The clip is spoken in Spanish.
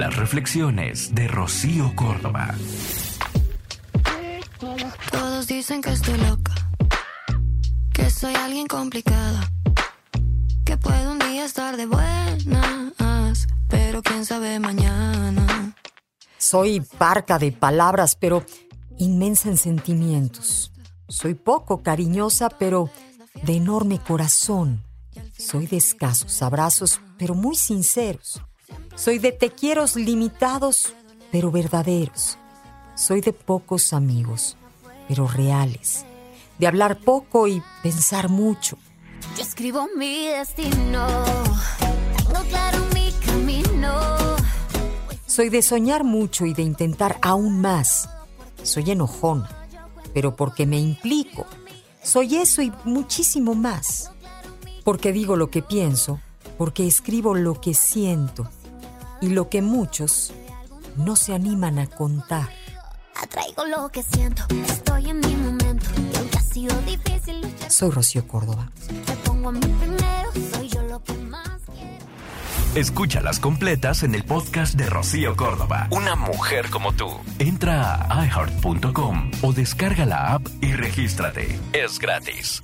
Las reflexiones de Rocío Córdoba. Todos dicen que estoy loca, que soy alguien complicada, que puedo un día estar de buenas, pero quién sabe mañana. Soy parca de palabras, pero inmensa en sentimientos. Soy poco cariñosa, pero de enorme corazón. Soy de escasos abrazos, pero muy sinceros. Soy de te quiero limitados, pero verdaderos. Soy de pocos amigos, pero reales. De hablar poco y pensar mucho. Yo escribo mi destino, tengo claro mi camino. Soy de soñar mucho y de intentar aún más. Soy enojona, pero porque me implico. Soy eso y muchísimo más. Porque digo lo que pienso, porque escribo lo que siento y lo que muchos no se animan a contar. Atraigo lo que siento, estoy en mi momento. Y aunque ha sido difícil luchar, Soy Rocío Córdoba. me pongo a mí primero, soy yo lo que más quiero. Escúchalas completas en el podcast de Rocío Córdoba. Una mujer como tú. Entra a iHeart.com o descarga la app y regístrate. Es gratis.